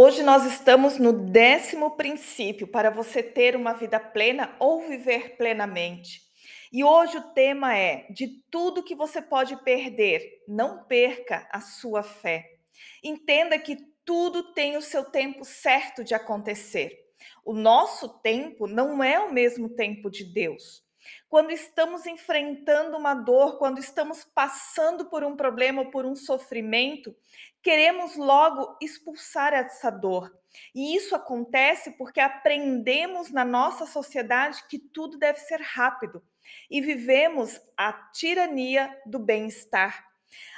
Hoje nós estamos no décimo princípio para você ter uma vida plena ou viver plenamente. E hoje o tema é: de tudo que você pode perder, não perca a sua fé. Entenda que tudo tem o seu tempo certo de acontecer. O nosso tempo não é o mesmo tempo de Deus. Quando estamos enfrentando uma dor, quando estamos passando por um problema ou por um sofrimento, queremos logo expulsar essa dor. E isso acontece porque aprendemos na nossa sociedade que tudo deve ser rápido e vivemos a tirania do bem-estar.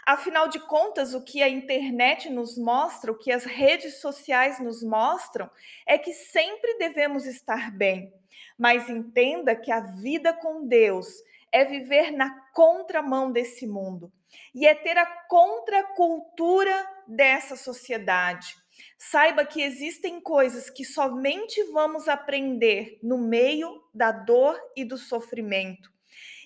Afinal de contas, o que a internet nos mostra, o que as redes sociais nos mostram, é que sempre devemos estar bem. Mas entenda que a vida com Deus é viver na contramão desse mundo e é ter a contracultura dessa sociedade. Saiba que existem coisas que somente vamos aprender no meio da dor e do sofrimento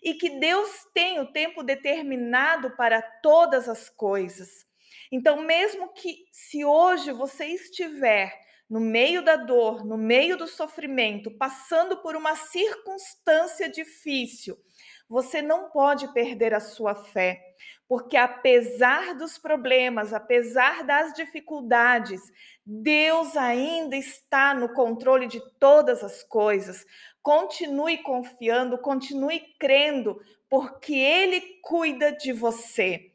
e que Deus tem o tempo determinado para todas as coisas. Então, mesmo que se hoje você estiver no meio da dor, no meio do sofrimento, passando por uma circunstância difícil, você não pode perder a sua fé, porque apesar dos problemas, apesar das dificuldades, Deus ainda está no controle de todas as coisas. Continue confiando, continue crendo, porque Ele cuida de você.